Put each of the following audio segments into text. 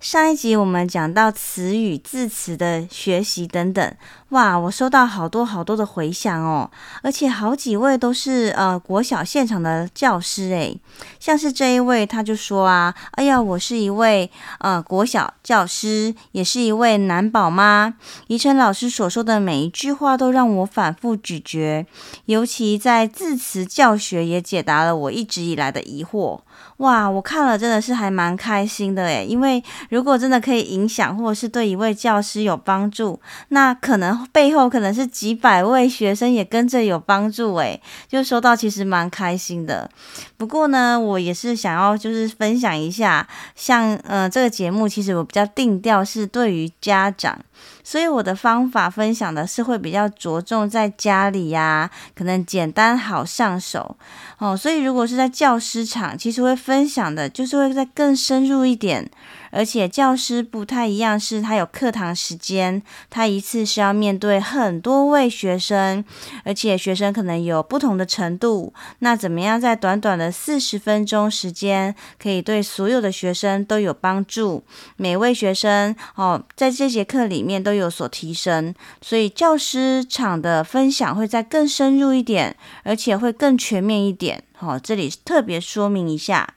上一集我们讲到词语、字词的学习等等，哇，我收到好多好多的回响哦，而且好几位都是呃国小现场的教师诶，像是这一位他就说啊，哎呀，我是一位呃国小教师，也是一位男宝妈，宜晨老师所说的每一句话都让我反复咀嚼，尤其在字词教学也解答了我一直以来的疑惑。哇，我看了真的是还蛮开心的诶，因为如果真的可以影响或是对一位教师有帮助，那可能背后可能是几百位学生也跟着有帮助诶，就收到其实蛮开心的。不过呢，我也是想要就是分享一下，像呃这个节目其实我比较定调是对于家长。所以我的方法分享的是会比较着重在家里呀，可能简单好上手哦。所以如果是在教师场，其实会分享的就是会再更深入一点。而且教师不太一样，是他有课堂时间，他一次是要面对很多位学生，而且学生可能有不同的程度。那怎么样在短短的四十分钟时间，可以对所有的学生都有帮助？每位学生哦，在这节课里面都有所提升，所以教师场的分享会再更深入一点，而且会更全面一点。好，这里特别说明一下。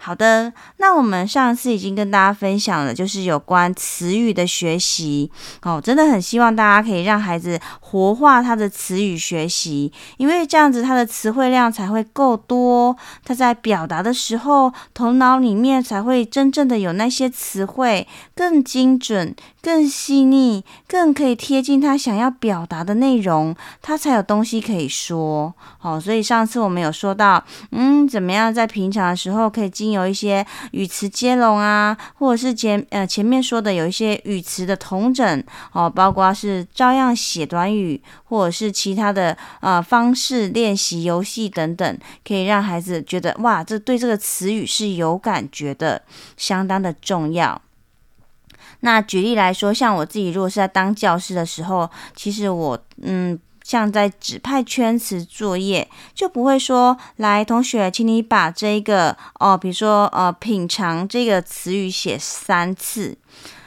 好的，那我们上次已经跟大家分享了，就是有关词语的学习哦，真的很希望大家可以让孩子活化他的词语学习，因为这样子他的词汇量才会够多，他在表达的时候，头脑里面才会真正的有那些词汇更精准、更细腻、更可以贴近他想要表达的内容，他才有东西可以说。好，所以上次我们有说到，嗯，怎么样在平常的时候可以有一些语词接龙啊，或者是前呃前面说的有一些语词的同整哦，包括是照样写短语，或者是其他的呃方式练习游戏等等，可以让孩子觉得哇，这对这个词语是有感觉的，相当的重要。那举例来说，像我自己如果是在当教师的时候，其实我嗯。像在指派圈词作业，就不会说，来，同学，请你把这一个哦，比如说呃，品尝这个词语写三次。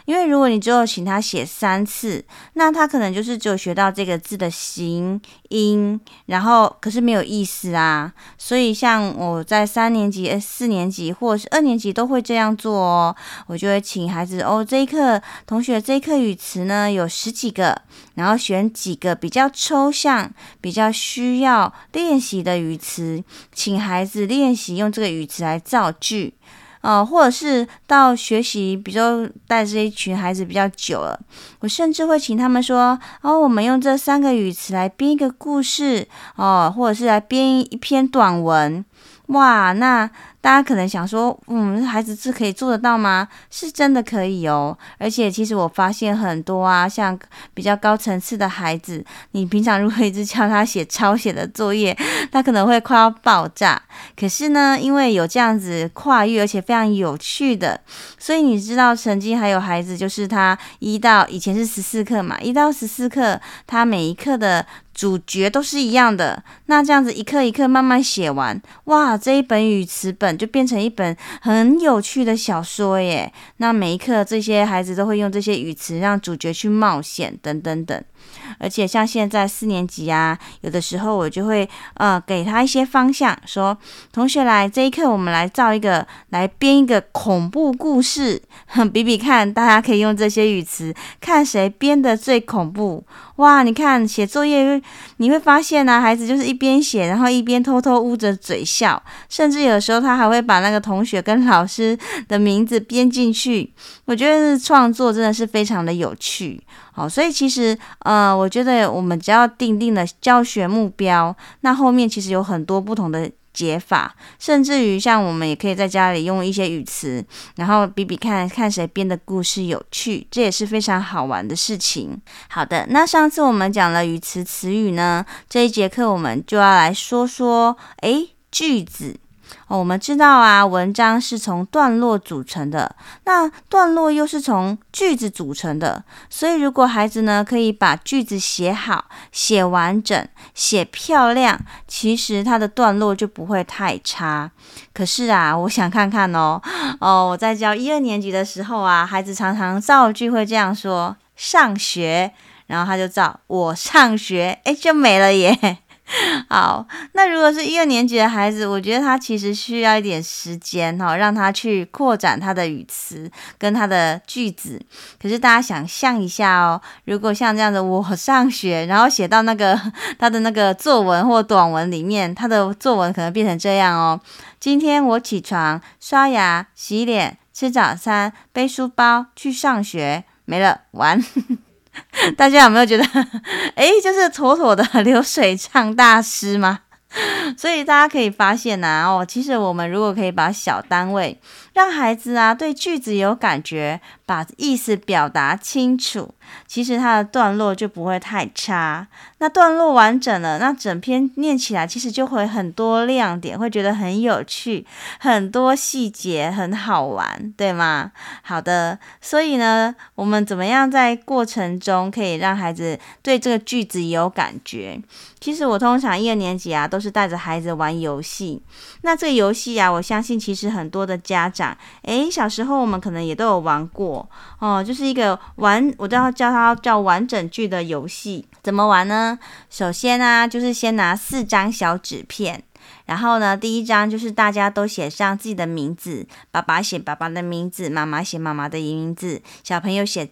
因为如果你只有请他写三次，那他可能就是只有学到这个字的形音，然后可是没有意思啊。所以像我在三年级、四年级或者是二年级都会这样做哦。我就会请孩子哦，这一课同学这一课语词呢有十几个，然后选几个比较抽象、比较需要练习的语词，请孩子练习用这个语词来造句。哦，或者是到学习，比如带这一群孩子比较久了，我甚至会请他们说，哦，我们用这三个语词来编一个故事，哦，或者是来编一篇短文，哇，那。大家可能想说，嗯，孩子是可以做得到吗？是真的可以哦。而且其实我发现很多啊，像比较高层次的孩子，你平常如果一直叫他写抄写的作业，他可能会快要爆炸。可是呢，因为有这样子跨越，而且非常有趣的，所以你知道，曾经还有孩子，就是他一到以前是十四课嘛，一到十四课，他每一课的。主角都是一样的，那这样子一课一课慢慢写完，哇，这一本语词本就变成一本很有趣的小说耶。那每一课这些孩子都会用这些语词让主角去冒险，等等等。而且像现在四年级啊，有的时候我就会呃给他一些方向，说同学来这一课我们来造一个，来编一个恐怖故事，哼，比比看，大家可以用这些语词，看谁编的最恐怖。哇，你看写作业，你会发现呢、孩子就是一边写，然后一边偷偷捂着嘴笑，甚至有时候他还会把那个同学跟老师的名字编进去。我觉得创作真的是非常的有趣。好，所以其实，呃，我觉得我们只要定定了教学目标，那后面其实有很多不同的解法，甚至于像我们也可以在家里用一些语词，然后比比看看谁编的故事有趣，这也是非常好玩的事情。好的，那上次我们讲了语词词语呢，这一节课我们就要来说说，诶，句子。哦，我们知道啊，文章是从段落组成的，那段落又是从句子组成的。所以，如果孩子呢可以把句子写好、写完整、写漂亮，其实他的段落就不会太差。可是啊，我想看看哦，哦，我在教一二年级的时候啊，孩子常常造句会这样说：上学，然后他就造我上学，诶，就没了耶。好，那如果是一二年级的孩子，我觉得他其实需要一点时间哈，让他去扩展他的语词跟他的句子。可是大家想象一下哦，如果像这样子，我上学，然后写到那个他的那个作文或短文里面，他的作文可能变成这样哦：今天我起床、刷牙、洗脸、吃早餐、背书包去上学，没了，完。大家有没有觉得，诶，就是妥妥的流水账大师吗？所以大家可以发现呐、哦，其实我们如果可以把小单位，让孩子啊对句子有感觉，把意思表达清楚，其实他的段落就不会太差。那段落完整了，那整篇念起来其实就会很多亮点，会觉得很有趣，很多细节很好玩，对吗？好的，所以呢，我们怎么样在过程中可以让孩子对这个句子有感觉？其实我通常一二年级啊，都是带着孩子玩游戏。那这个游戏啊，我相信其实很多的家长，诶，小时候我们可能也都有玩过。哦，就是一个玩，我都要叫它叫完整句的游戏，怎么玩呢？首先呢、啊，就是先拿四张小纸片。然后呢，第一张就是大家都写上自己的名字，爸爸写爸爸的名字，妈妈写妈妈的名字，小朋友写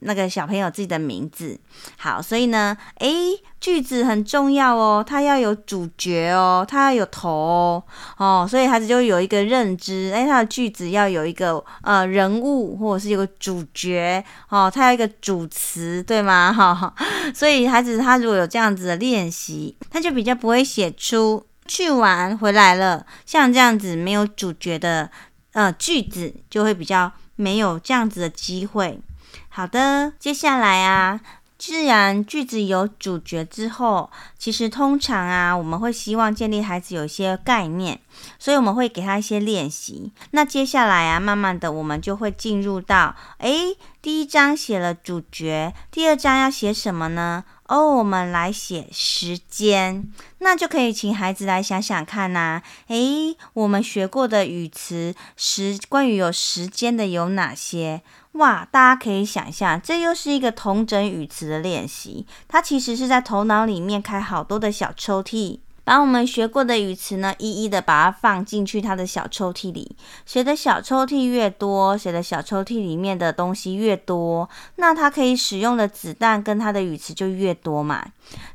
那个小朋友自己的名字。好，所以呢，诶，句子很重要哦，它要有主角哦，它要有头哦，哦，所以孩子就有一个认知，诶，他的句子要有一个呃人物或者是有个主角哦，它要一个主词，对吗？哈、哦，所以孩子他如果有这样子的练习，他就比较不会写出。去玩回来了，像这样子没有主角的呃句子，就会比较没有这样子的机会。好的，接下来啊，既然句子有主角之后，其实通常啊，我们会希望建立孩子有一些概念，所以我们会给他一些练习。那接下来啊，慢慢的我们就会进入到，诶，第一章写了主角，第二章要写什么呢？哦，我们来写时间，那就可以请孩子来想想看呐、啊。诶，我们学过的语词时，关于有时间的有哪些？哇，大家可以想象，这又是一个同整语词的练习。它其实是在头脑里面开好多的小抽屉。把我们学过的语词呢，一一的把它放进去他的小抽屉里。谁的小抽屉越多，谁的小抽屉里面的东西越多，那他可以使用的子弹跟他的语词就越多嘛。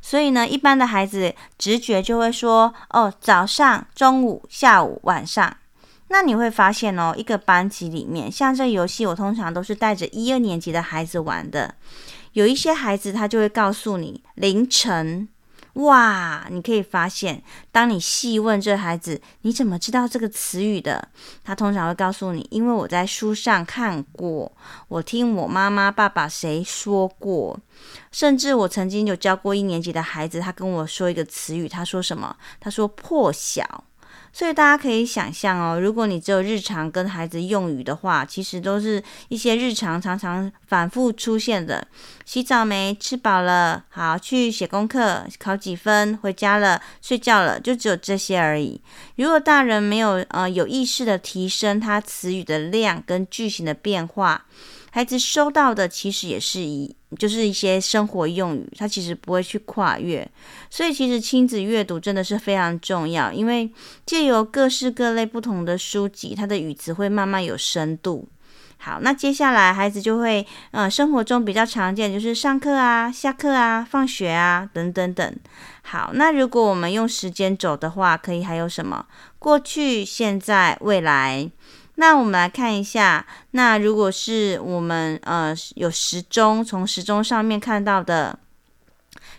所以呢，一般的孩子直觉就会说，哦，早上、中午、下午、晚上。那你会发现哦，一个班级里面，像这游戏，我通常都是带着一二年级的孩子玩的。有一些孩子他就会告诉你凌晨。哇，你可以发现，当你细问这孩子，你怎么知道这个词语的？他通常会告诉你，因为我在书上看过，我听我妈妈、爸爸谁说过，甚至我曾经有教过一年级的孩子，他跟我说一个词语，他说什么？他说破晓。所以大家可以想象哦，如果你只有日常跟孩子用语的话，其实都是一些日常常常反复出现的。洗澡没？吃饱了？好，去写功课，考几分？回家了？睡觉了？就只有这些而已。如果大人没有呃有意识的提升他词语的量跟句型的变化，孩子收到的其实也是一，就是一些生活用语，他其实不会去跨越。所以其实亲子阅读真的是非常重要，因为借由各式各类不同的书籍，他的语词会慢慢有深度。好，那接下来孩子就会，呃，生活中比较常见就是上课啊、下课啊、放学啊等等等。好，那如果我们用时间轴的话，可以还有什么？过去、现在、未来。那我们来看一下，那如果是我们呃有时钟，从时钟上面看到的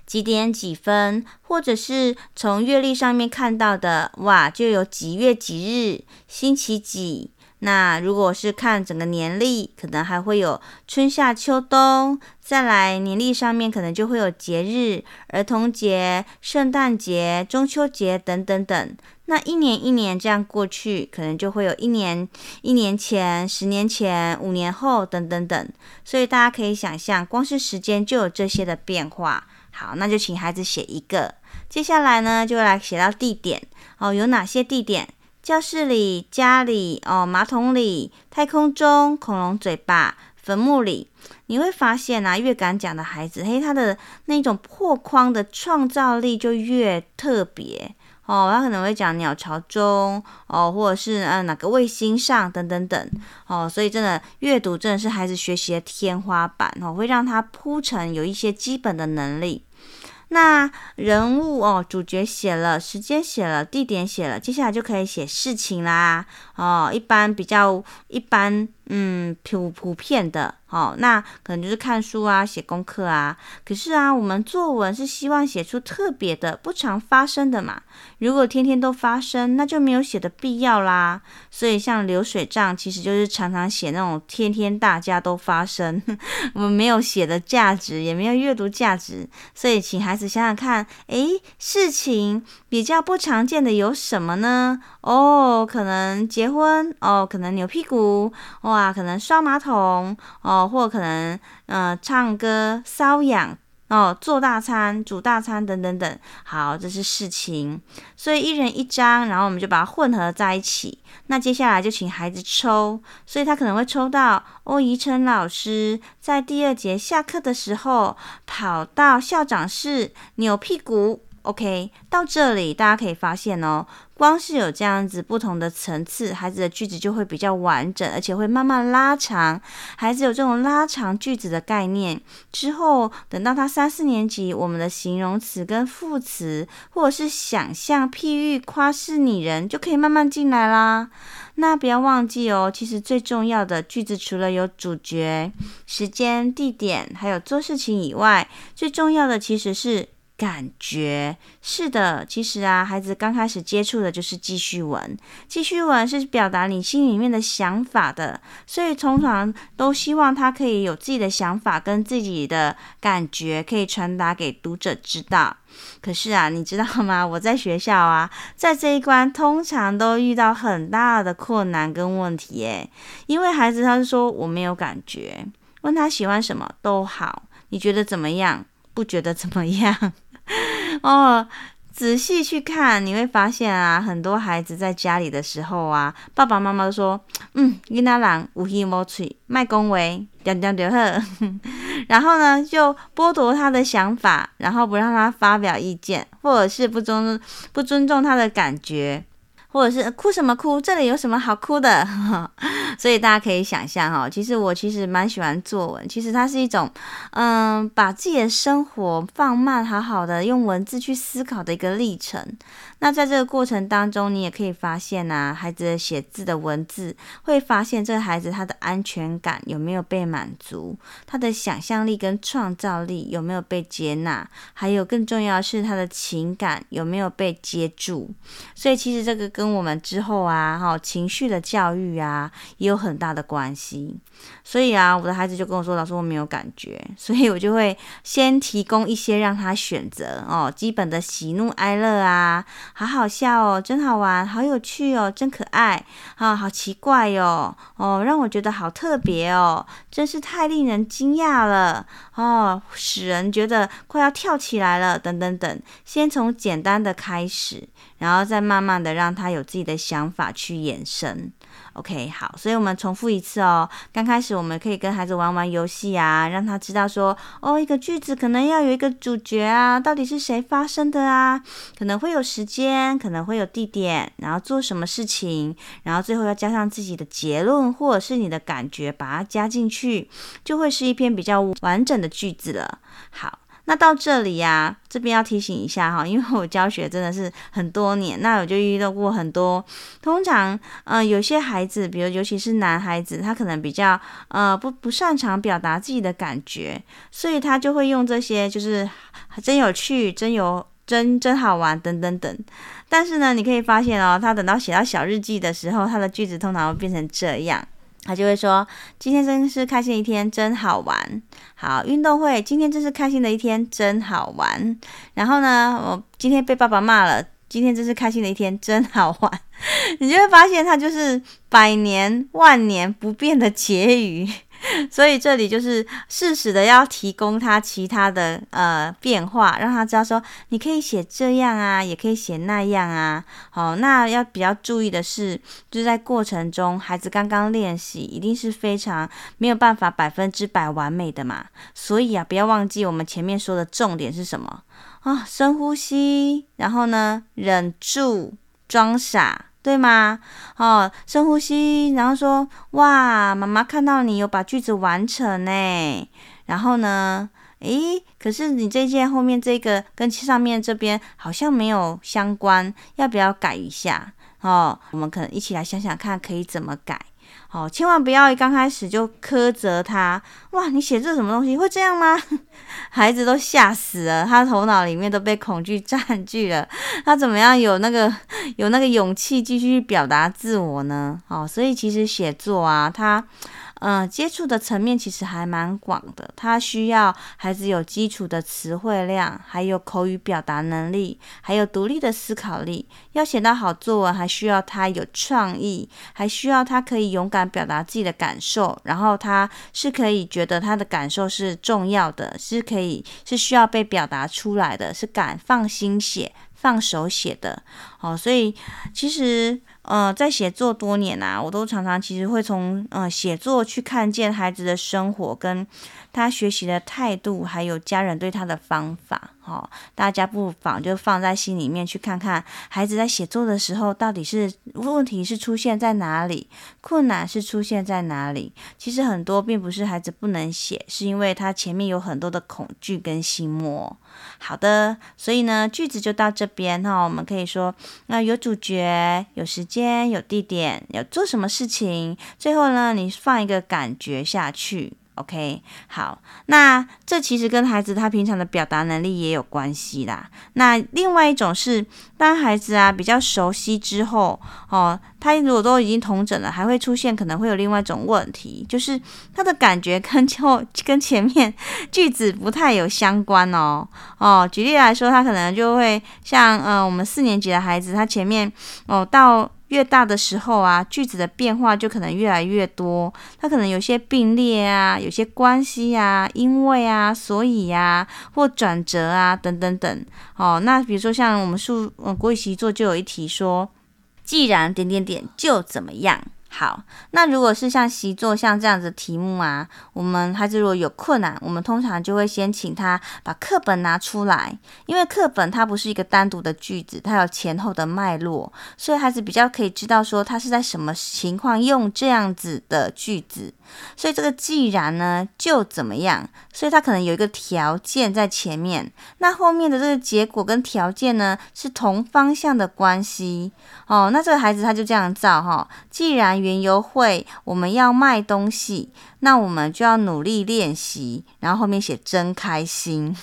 几点几分，或者是从月历上面看到的，哇，就有几月几日，星期几。那如果是看整个年历，可能还会有春夏秋冬。再来年历上面可能就会有节日，儿童节、圣诞节、中秋节等等等。那一年一年这样过去，可能就会有一年、一年前、十年前、五年后等等等。所以大家可以想象，光是时间就有这些的变化。好，那就请孩子写一个。接下来呢，就来写到地点哦，有哪些地点？教室里、家里、哦，马桶里、太空中、恐龙嘴巴、坟墓里，你会发现啊，越敢讲的孩子，嘿，他的那种破框的创造力就越特别哦。他可能会讲鸟巢中哦，或者是呃哪个卫星上等等等哦。所以真的阅读真的是孩子学习的天花板哦，会让他铺成有一些基本的能力。那人物哦，主角写了，时间写了，地点写了，接下来就可以写事情啦。哦，一般比较一般，嗯，普普遍的。哦，那可能就是看书啊，写功课啊。可是啊，我们作文是希望写出特别的、不常发生的嘛。如果天天都发生，那就没有写的必要啦。所以像流水账，其实就是常常写那种天天大家都发生，我们没有写的价值，也没有阅读价值。所以请孩子想想看，诶，事情比较不常见的有什么呢？哦，可能结婚，哦，可能扭屁股，哦哇，可能刷马桶，哦。或可能，呃，唱歌、搔痒哦，做大餐、煮大餐等等等。好，这是事情，所以一人一张，然后我们就把它混合在一起。那接下来就请孩子抽，所以他可能会抽到欧怡辰老师在第二节下课的时候跑到校长室扭屁股。OK，到这里大家可以发现哦，光是有这样子不同的层次，孩子的句子就会比较完整，而且会慢慢拉长。孩子有这种拉长句子的概念之后，等到他三四年级，我们的形容词跟副词，或者是想象、譬喻、夸饰、拟人，就可以慢慢进来啦。那不要忘记哦，其实最重要的句子除了有主角、时间、地点，还有做事情以外，最重要的其实是。感觉是的，其实啊，孩子刚开始接触的就是记叙文，记叙文是表达你心里面的想法的，所以通常都希望他可以有自己的想法跟自己的感觉，可以传达给读者知道。可是啊，你知道吗？我在学校啊，在这一关通常都遇到很大的困难跟问题耶，因为孩子他是说我没有感觉，问他喜欢什么都好，你觉得怎么样？不觉得怎么样？哦，仔细去看，你会发现啊，很多孩子在家里的时候啊，爸爸妈妈说，嗯，囡仔人有耳无喙，卖恭维，点点点呵。然后呢，就剥夺他的想法，然后不让他发表意见，或者是不尊不尊重他的感觉。或者是哭什么哭？这里有什么好哭的？所以大家可以想象哈，其实我其实蛮喜欢作文。其实它是一种，嗯，把自己的生活放慢，好好的用文字去思考的一个历程。那在这个过程当中，你也可以发现啊，孩子写字的文字，会发现这个孩子他的安全感有没有被满足，他的想象力跟创造力有没有被接纳，还有更重要的是他的情感有没有被接住。所以其实这个跟我们之后啊，哈，情绪的教育啊，也有很大的关系。所以啊，我的孩子就跟我说：“老师，我没有感觉。”所以我就会先提供一些让他选择哦，基本的喜怒哀乐啊，好好笑哦，真好玩，好有趣哦，真可爱啊，好奇怪哦，哦，让我觉得好特别哦，真是太令人惊讶了哦，使人觉得快要跳起来了，等等等。先从简单的开始。然后再慢慢的让他有自己的想法去延伸，OK，好，所以我们重复一次哦。刚开始我们可以跟孩子玩玩游戏啊，让他知道说，哦，一个句子可能要有一个主角啊，到底是谁发生的啊？可能会有时间，可能会有地点，然后做什么事情，然后最后要加上自己的结论或者是你的感觉，把它加进去，就会是一篇比较完整的句子了。好。那到这里呀、啊，这边要提醒一下哈，因为我教学真的是很多年，那我就遇到过很多。通常，呃，有些孩子，比如尤其是男孩子，他可能比较呃不不擅长表达自己的感觉，所以他就会用这些，就是真有趣、真有真真好玩等等等。但是呢，你可以发现哦，他等到写到小日记的时候，他的句子通常会变成这样。他就会说：“今天真是开心的一天，真好玩。”好，运动会，今天真是开心的一天，真好玩。然后呢，我今天被爸爸骂了，今天真是开心的一天，真好玩。你就会发现，他就是百年万年不变的结语。所以这里就是适时的要提供他其他的呃变化，让他知道说，你可以写这样啊，也可以写那样啊。好，那要比较注意的是，就是在过程中，孩子刚刚练习，一定是非常没有办法百分之百完美的嘛。所以啊，不要忘记我们前面说的重点是什么啊？深呼吸，然后呢，忍住，装傻。对吗？哦，深呼吸，然后说：“哇，妈妈看到你有把句子完成呢。”然后呢，诶，可是你这件后面这个跟上面这边好像没有相关，要不要改一下？哦，我们可能一起来想想看，可以怎么改。哦，千万不要一刚开始就苛责他。哇，你写这什么东西？会这样吗？孩子都吓死了，他头脑里面都被恐惧占据了，他怎么样有那个有那个勇气继续表达自我呢？哦，所以其实写作啊，他。嗯，接触的层面其实还蛮广的。他需要孩子有基础的词汇量，还有口语表达能力，还有独立的思考力。要写到好作文，还需要他有创意，还需要他可以勇敢表达自己的感受。然后他是可以觉得他的感受是重要的，是可以是需要被表达出来的，是敢放心写、放手写的。哦，所以其实。嗯，在写作多年啊，我都常常其实会从嗯写作去看见孩子的生活跟他学习的态度，还有家人对他的方法。哈、哦，大家不妨就放在心里面去看看，孩子在写作的时候到底是问题是出现在哪里，困难是出现在哪里。其实很多并不是孩子不能写，是因为他前面有很多的恐惧跟心魔。好的，所以呢，句子就到这边哈、我们可以说，那有主角，有时间，有地点，要做什么事情。最后呢，你放一个感觉下去。OK，好，那这其实跟孩子他平常的表达能力也有关系啦。那另外一种是，当孩子啊比较熟悉之后，哦，他如果都已经同整了，还会出现可能会有另外一种问题，就是他的感觉跟后跟前面句子不太有相关哦。哦，举例来说，他可能就会像呃我们四年级的孩子，他前面哦到。越大的时候啊，句子的变化就可能越来越多。它可能有些并列啊，有些关系啊，因为啊，所以呀、啊，或转折啊，等等等。哦，那比如说像我们数嗯国语习作就有一题说，既然点点点就怎么样。好，那如果是像习作像这样子题目啊，我们孩子如果有困难，我们通常就会先请他把课本拿出来，因为课本它不是一个单独的句子，它有前后的脉络，所以孩子比较可以知道说他是在什么情况用这样子的句子。所以这个既然呢，就怎么样？所以他可能有一个条件在前面，那后面的这个结果跟条件呢是同方向的关系哦。那这个孩子他就这样造哈、既然原油会我们要卖东西。那我们就要努力练习，然后后面写真开心，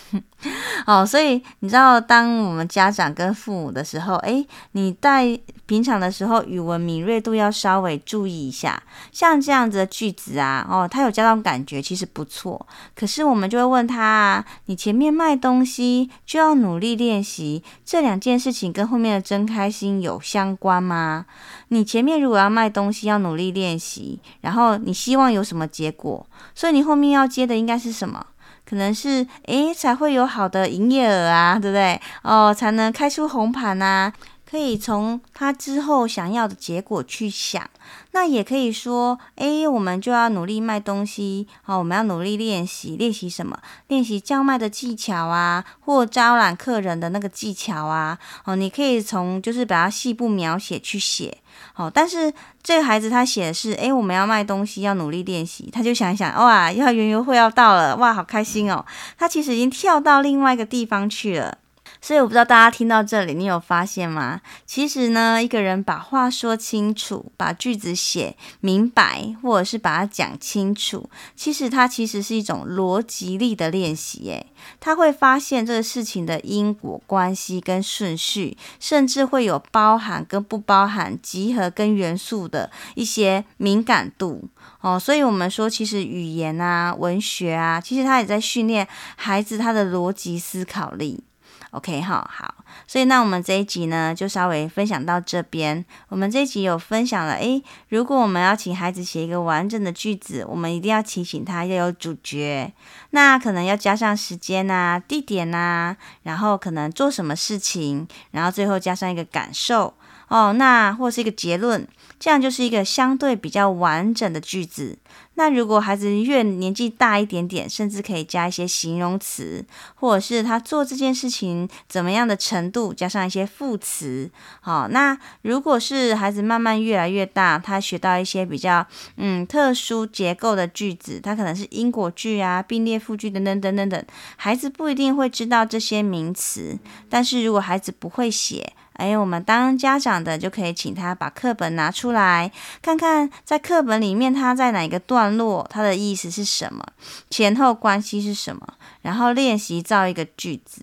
哦，所以你知道，当我们家长跟父母的时候，诶，你在平常的时候语文敏锐度要稍微注意一下，像这样子的句子啊，哦，他有加上感觉，其实不错。可是我们就会问他啊，你前面卖东西就要努力练习，这两件事情跟后面的真开心有相关吗？你前面如果要卖东西，要努力练习，然后你希望有什么结果？所以你后面要接的应该是什么？可能是诶，才会有好的营业额啊，对不对？哦，才能开出红盘呐。可以从他之后想要的结果去想。那也可以说，哎，我们就要努力卖东西，好，我们要努力练习，练习什么？练习叫卖的技巧啊，或招揽客人的那个技巧啊。哦，你可以从就是把它细部描写去写。好，但是这个孩子他写的是，哎，我们要卖东西，要努力练习。他就想想，哇，要园游会要到了，哇，好开心哦。他其实已经跳到另外一个地方去了。所以我不知道大家听到这里，你有发现吗？其实呢，一个人把话说清楚，把句子写明白，或者是把它讲清楚，其实它其实是一种逻辑力的练习。诶，他会发现这个事情的因果关系跟顺序，甚至会有包含跟不包含、集合跟元素的一些敏感度哦。所以我们说，其实语言啊、文学啊，其实他也在训练孩子他的逻辑思考力。OK，好，好，所以那我们这一集呢，就稍微分享到这边。我们这一集有分享了，诶，如果我们要请孩子写一个完整的句子，我们一定要提醒他要有主角，那可能要加上时间啊、地点啊，然后可能做什么事情，然后最后加上一个感受哦，那或是一个结论。这样就是一个相对比较完整的句子。那如果孩子越年纪大一点点，甚至可以加一些形容词，或者是他做这件事情怎么样的程度，加上一些副词。好，那如果是孩子慢慢越来越大，他学到一些比较嗯特殊结构的句子，他可能是因果句啊、并列复句等等等等等。孩子不一定会知道这些名词，但是如果孩子不会写。哎，我们当家长的就可以请他把课本拿出来，看看在课本里面他在哪个段落，他的意思是什么，前后关系是什么，然后练习造一个句子。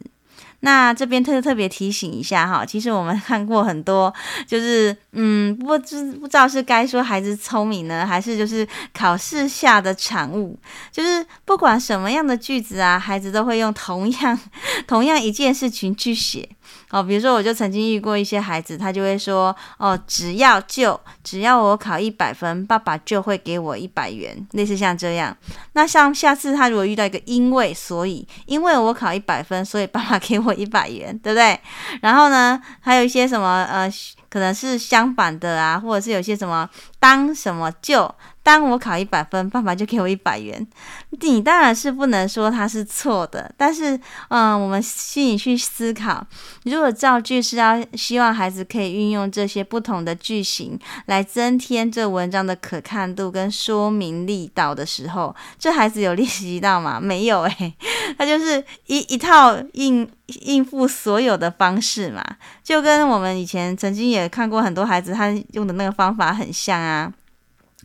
那这边特特别提醒一下哈，其实我们看过很多，就是嗯，不知不知道是该说孩子聪明呢，还是就是考试下的产物，就是不管什么样的句子啊，孩子都会用同样同样一件事情去写。哦，比如说，我就曾经遇过一些孩子，他就会说：“哦，只要就只要我考一百分，爸爸就会给我一百元。”类似像这样。那像下次他如果遇到一个因为所以，因为我考一百分，所以爸爸 给我一百元，对不对？然后呢，还有一些什么呃，可能是相反的啊，或者是有些什么当什么就。当我考一百分，爸爸就给我一百元。你当然是不能说他是错的，但是，嗯，我们心里去思考，如果造句是要希望孩子可以运用这些不同的句型来增添这文章的可看度跟说明力道的时候，这孩子有练习到吗？没有诶、他就是一一套应应付所有的方式嘛，就跟我们以前曾经也看过很多孩子他用的那个方法很像啊。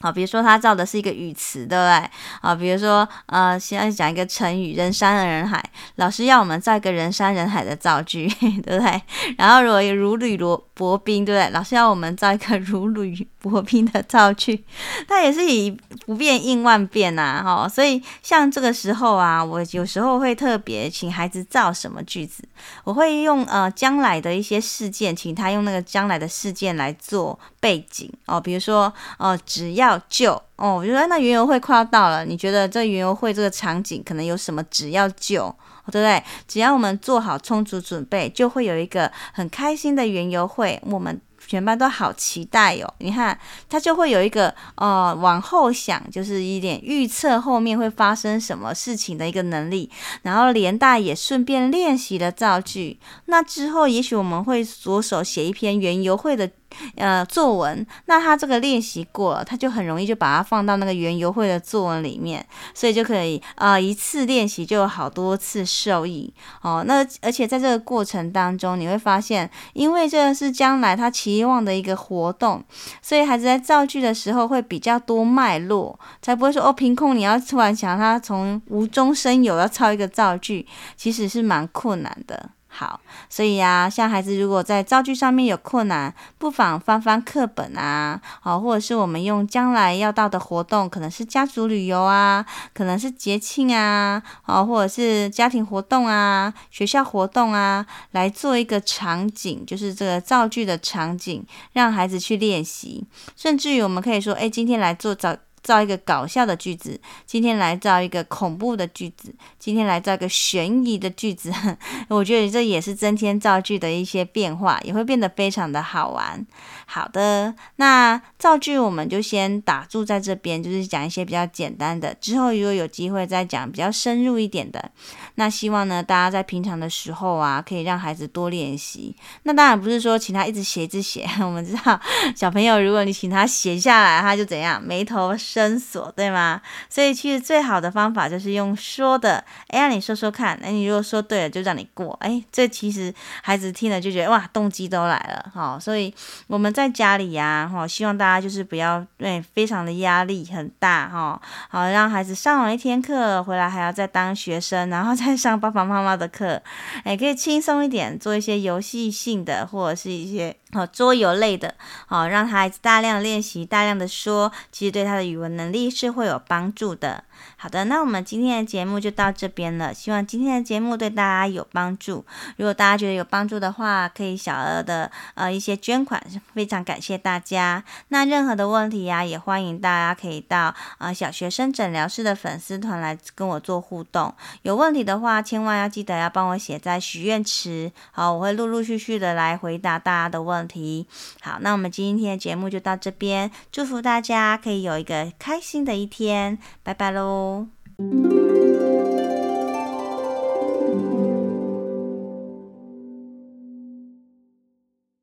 好，比如说他造的是一个语词，对不对？好，比如说，呃，先讲一个成语“人山人海”，老师要我们造一个人山人海的造句，对不对？然后如果如履罗薄冰，对不对？老师要我们造一个如履薄冰的造句，他也是以不变应万变呐、啊，哈。所以像这个时候啊，我有时候会特别请孩子造什么句子，我会用呃将来的一些事件，请他用那个将来的事件来做背景哦，比如说哦，只要。就哦，我觉得那园游会快要到了，你觉得这园游会这个场景可能有什么？只要就，对不对？只要我们做好充足准备，就会有一个很开心的园游会。我们全班都好期待哟、哦！你看，他就会有一个呃往后想，就是一点预测后面会发生什么事情的一个能力，然后连带也顺便练习了造句。那之后，也许我们会着手写一篇园游会的。呃，作文，那他这个练习过了，他就很容易就把它放到那个园游会的作文里面，所以就可以啊、一次练习就有好多次受益哦。那而且在这个过程当中，你会发现，因为这是将来他期望的一个活动，所以孩子在造句的时候会比较多脉络，才不会说哦，凭空你要突然想他从无中生有要造一个造句，其实是蛮困难的。好，所以呀、啊，像孩子如果在造句上面有困难，不妨翻翻课本啊，好，或者是我们用将来要到的活动，可能是家族旅游啊，可能是节庆啊，好，或者是家庭活动啊，学校活动啊，来做一个场景，就是这个造句的场景，让孩子去练习。甚至于我们可以说，哎，今天来做造造一个搞笑的句子，今天来造一个恐怖的句子，今天来造一个悬疑的句子。我觉得这也是增添造句的一些变化，也会变得非常的好玩。好的，那造句我们就先打住在这边，就是讲一些比较简单的，之后如果有机会再讲比较深入一点的。那希望呢，大家在平常的时候啊，可以让孩子多练习。那当然不是说请他一直写一直写，我们知道小朋友，如果你请他写下来，他就怎样眉头深锁，对吗？所以其实最好的方法就是用说的，哎呀，你说说看，哎，你如果说对了，就让你过，哎，这其实孩子听了就觉得哇，动机都来了，好，所以我们在家里呀，哈，希望大家就是不要对非常的压力很大，哈，好，让孩子上完一天课回来还要再当学生，然后再上爸爸妈妈的课，哎，可以轻松一点，做一些游戏性的或者是一些。好，桌游类的，好，让孩子大量练习，大量的说，其实对他的语文能力是会有帮助的。好的，那我们今天的节目就到这边了。希望今天的节目对大家有帮助。如果大家觉得有帮助的话，可以小额的呃一些捐款，非常感谢大家。那任何的问题呀、也欢迎大家可以到呃小学生诊疗室的粉丝团来跟我做互动。有问题的话，千万要记得要帮我写在许愿池，好，我会陆陆续续的来回答大家的问题。好，那我们今天的节目就到这边，祝福大家可以有一个开心的一天，拜拜喽。 안.